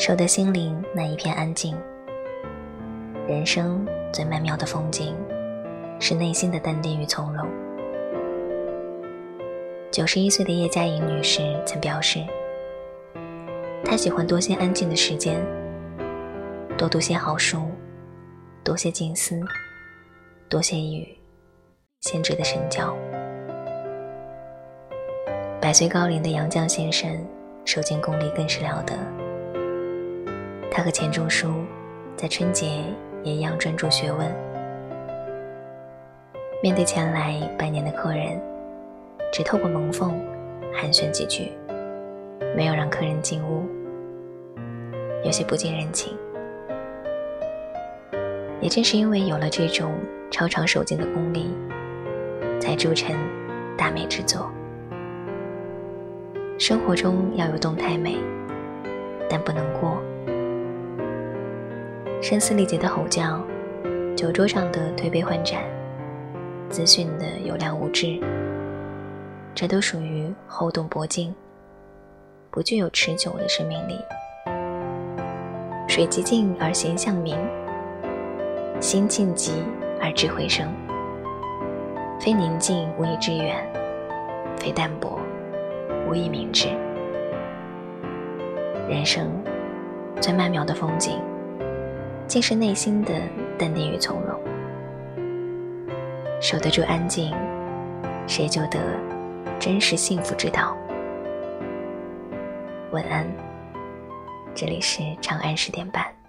守得心灵那一片安静。人生最曼妙的风景，是内心的淡定与从容。九十一岁的叶嘉莹女士曾表示，她喜欢多些安静的时间，多读些好书，多些静思，多些与先知的深交。百岁高龄的杨绛先生，受尽功力更是了得。他和钱钟书在春节也一样专注学问，面对前来拜年的客人，只透过门缝寒暄几句，没有让客人进屋，有些不近人情。也正是因为有了这种超长守静的功力，才铸成大美之作。生活中要有动态美，但不能过。声嘶力竭的吼叫，酒桌上的推杯换盏，资讯的有量无质，这都属于厚动薄静，不具有持久的生命力。水极静而形象明，心静极而智慧生。非宁静无以致远，非淡泊。无以明志。人生最曼妙的风景，竟是内心的淡定与从容。守得住安静，谁就得真实幸福之道。晚安，这里是长安十点半。